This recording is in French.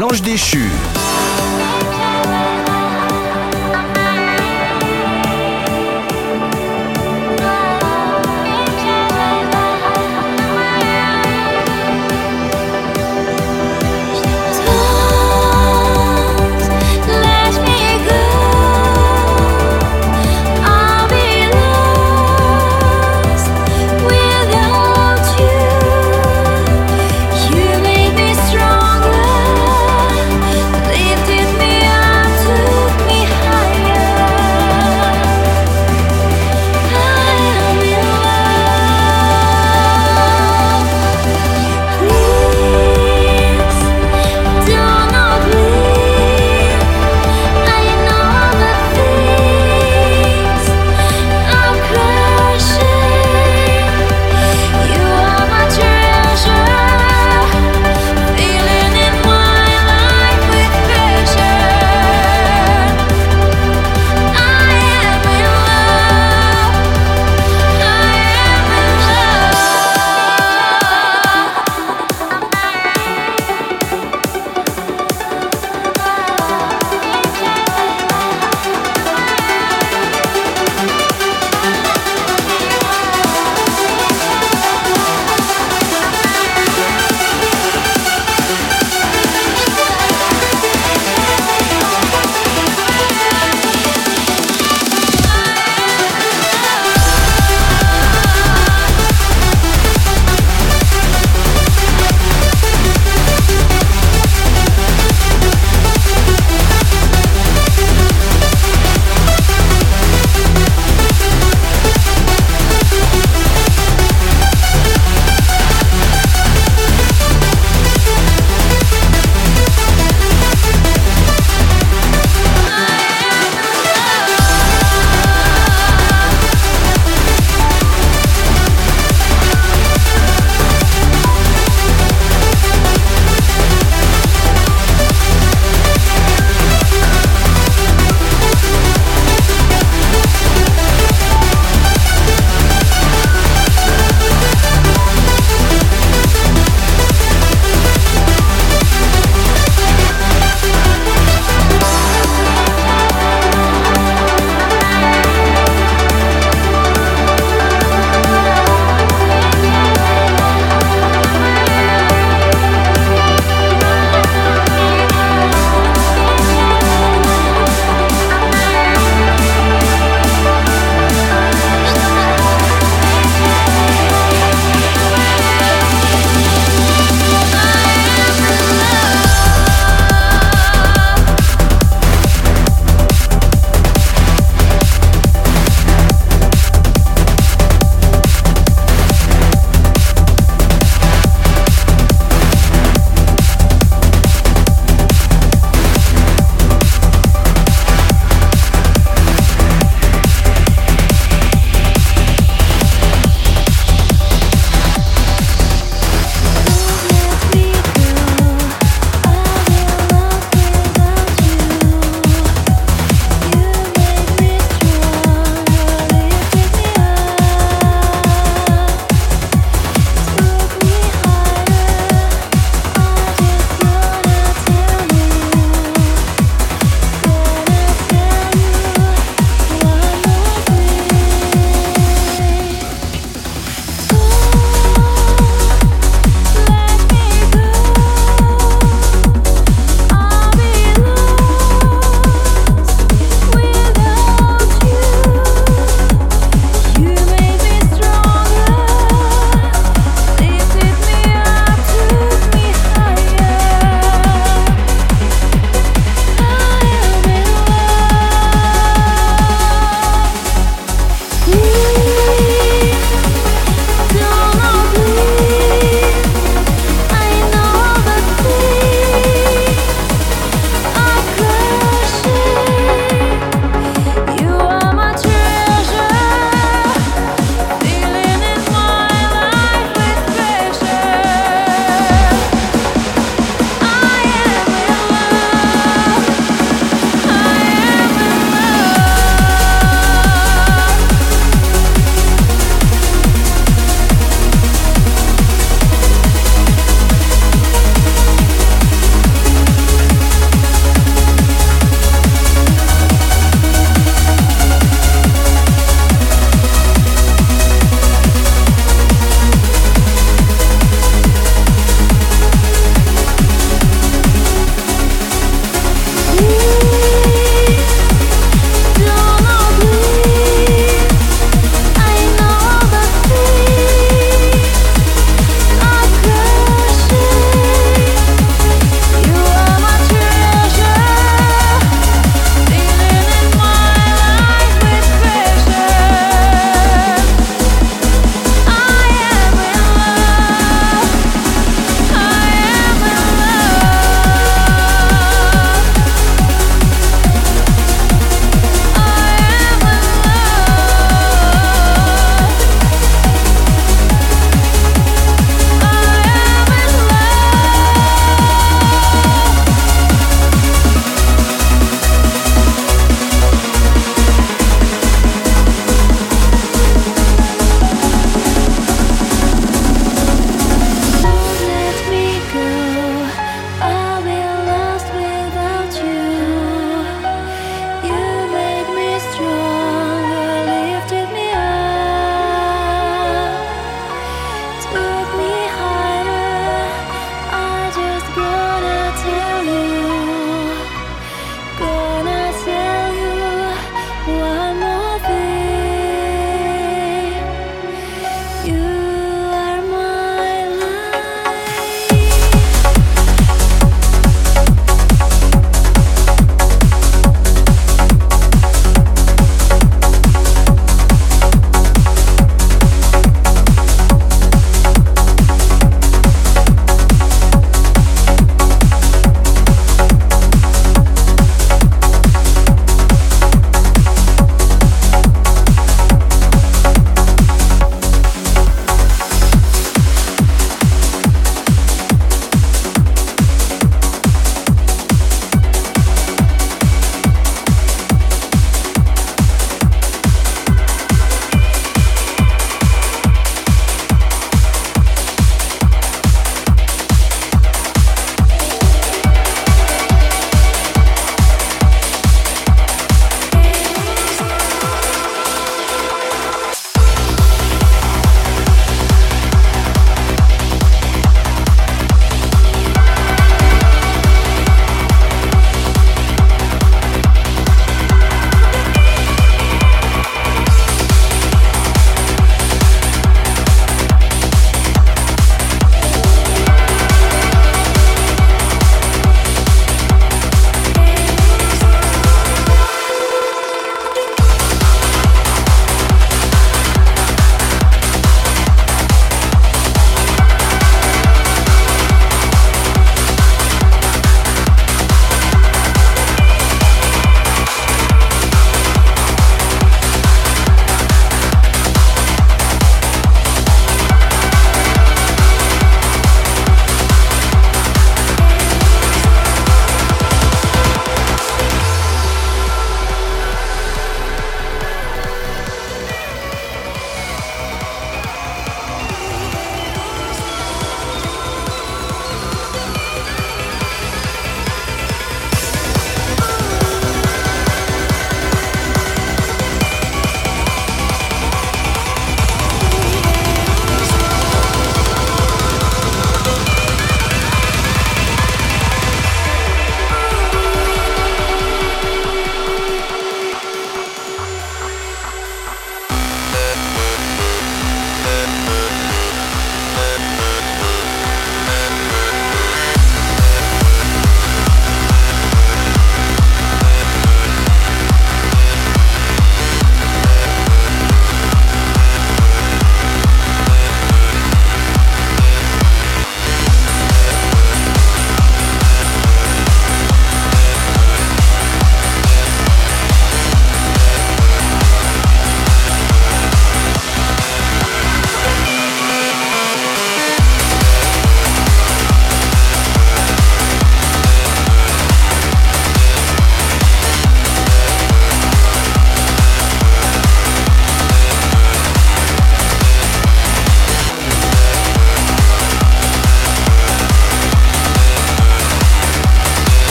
l'ange déchu.